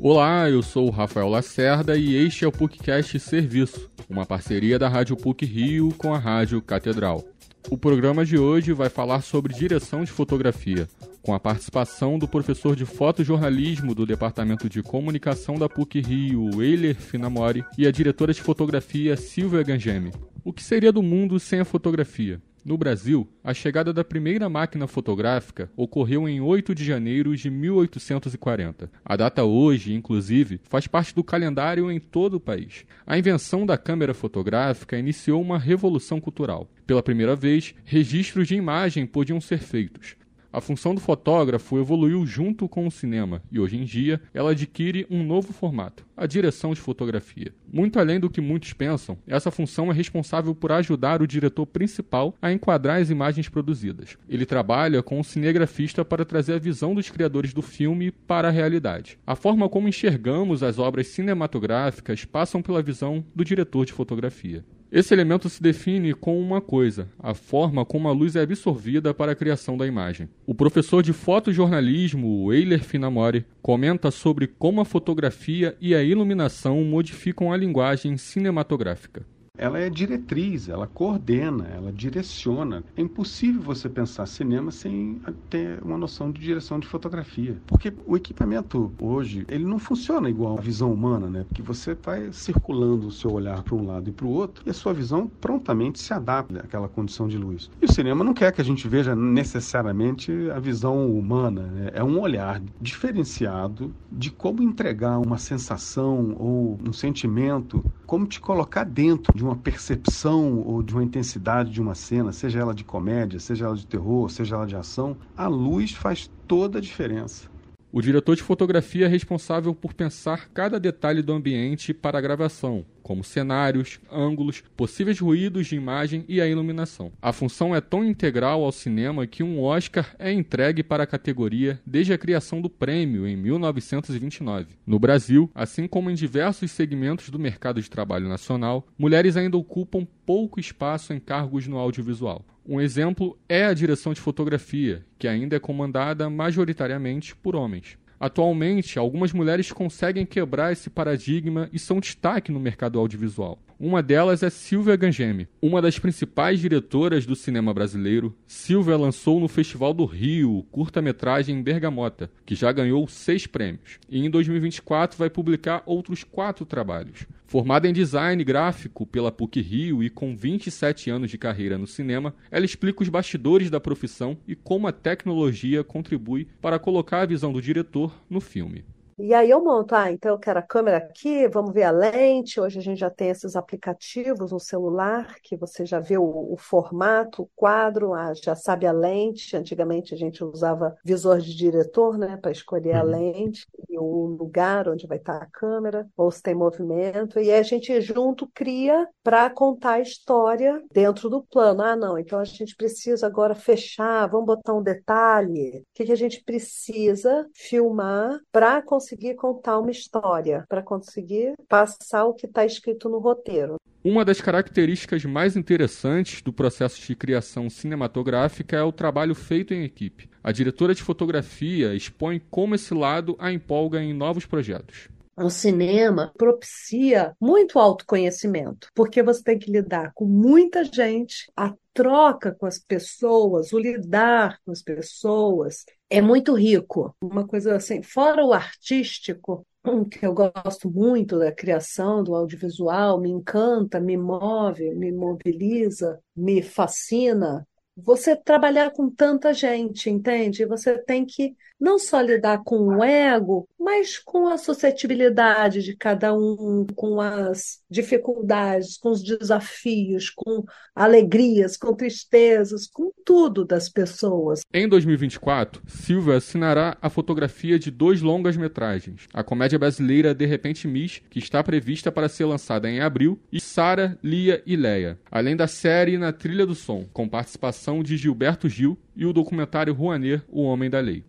Olá, eu sou o Rafael Lacerda e este é o PUCcast Serviço, uma parceria da Rádio PUC Rio com a Rádio Catedral. O programa de hoje vai falar sobre direção de fotografia, com a participação do professor de fotojornalismo do Departamento de Comunicação da PUC Rio, Eiler Finamori, e a diretora de fotografia Silvia Gangemi. O que seria do mundo sem a fotografia? No Brasil, a chegada da primeira máquina fotográfica ocorreu em 8 de janeiro de 1840. A data hoje, inclusive, faz parte do calendário em todo o país. A invenção da câmera fotográfica iniciou uma revolução cultural. Pela primeira vez, registros de imagem podiam ser feitos. A função do fotógrafo evoluiu junto com o cinema e hoje em dia ela adquire um novo formato, a direção de fotografia. Muito além do que muitos pensam, essa função é responsável por ajudar o diretor principal a enquadrar as imagens produzidas. Ele trabalha com o cinegrafista para trazer a visão dos criadores do filme para a realidade. A forma como enxergamos as obras cinematográficas passam pela visão do diretor de fotografia. Esse elemento se define com uma coisa: a forma como a luz é absorvida para a criação da imagem. O professor de fotojornalismo, Eiler Finamori, comenta sobre como a fotografia e a iluminação modificam a linguagem cinematográfica ela é diretriz, ela coordena, ela direciona. É impossível você pensar cinema sem ter uma noção de direção de fotografia, porque o equipamento hoje ele não funciona igual a visão humana, né? Porque você vai circulando o seu olhar para um lado e para o outro e a sua visão prontamente se adapta àquela condição de luz. E o cinema não quer que a gente veja necessariamente a visão humana, né? é um olhar diferenciado de como entregar uma sensação ou um sentimento, como te colocar dentro de de uma percepção ou de uma intensidade de uma cena, seja ela de comédia, seja ela de terror, seja ela de ação, a luz faz toda a diferença. O diretor de fotografia é responsável por pensar cada detalhe do ambiente para a gravação, como cenários, ângulos, possíveis ruídos de imagem e a iluminação. A função é tão integral ao cinema que um Oscar é entregue para a categoria desde a criação do prêmio em 1929. No Brasil, assim como em diversos segmentos do mercado de trabalho nacional, mulheres ainda ocupam pouco espaço em cargos no audiovisual. Um exemplo é a direção de fotografia, que ainda é comandada majoritariamente por homens. Atualmente, algumas mulheres conseguem quebrar esse paradigma e são destaque no mercado audiovisual. Uma delas é Silvia Gangemi, uma das principais diretoras do cinema brasileiro. Silvia lançou no Festival do Rio curta-metragem Bergamota, que já ganhou seis prêmios, e em 2024 vai publicar outros quatro trabalhos. Formada em design gráfico pela PUC Rio e com 27 anos de carreira no cinema, ela explica os bastidores da profissão e como a tecnologia contribui para colocar a visão do diretor no filme. E aí eu monto, ah, então eu quero a câmera aqui, vamos ver a lente. Hoje a gente já tem esses aplicativos no celular que você já vê o, o formato, o quadro, ah, já sabe a lente. Antigamente a gente usava visor de diretor, né, para escolher a uhum. lente e o lugar onde vai estar a câmera, ou se tem movimento. E a gente junto cria para contar a história dentro do plano. Ah, não, então a gente precisa agora fechar, vamos botar um detalhe. O que, que a gente precisa filmar para conseguir contar uma história, para conseguir passar o que está escrito no roteiro. Uma das características mais interessantes do processo de criação cinematográfica é o trabalho feito em equipe. A diretora de fotografia expõe como esse lado a empolga em novos projetos. O cinema propicia muito autoconhecimento, porque você tem que lidar com muita gente, a troca com as pessoas, o lidar com as pessoas é muito rico. Uma coisa assim, fora o artístico, que eu gosto muito da criação do audiovisual, me encanta, me move, me mobiliza, me fascina. Você trabalhar com tanta gente, entende? Você tem que não só lidar com o ego, mas com a suscetibilidade de cada um, com as dificuldades, com os desafios, com alegrias, com tristezas, com tudo das pessoas. Em 2024, Silvia assinará a fotografia de dois longas-metragens: a comédia brasileira De Repente Miss, que está prevista para ser lançada em abril, e Sara, Lia e Leia, além da série Na Trilha do Som, com participação de Gilberto Gil e o documentário Rouanet, O Homem da Lei.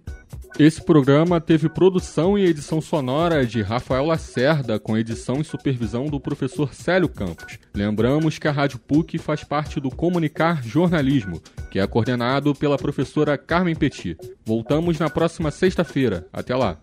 Esse programa teve produção e edição sonora de Rafael Lacerda, com edição e supervisão do professor Célio Campos. Lembramos que a Rádio PUC faz parte do Comunicar Jornalismo, que é coordenado pela professora Carmen Petit. Voltamos na próxima sexta-feira. Até lá!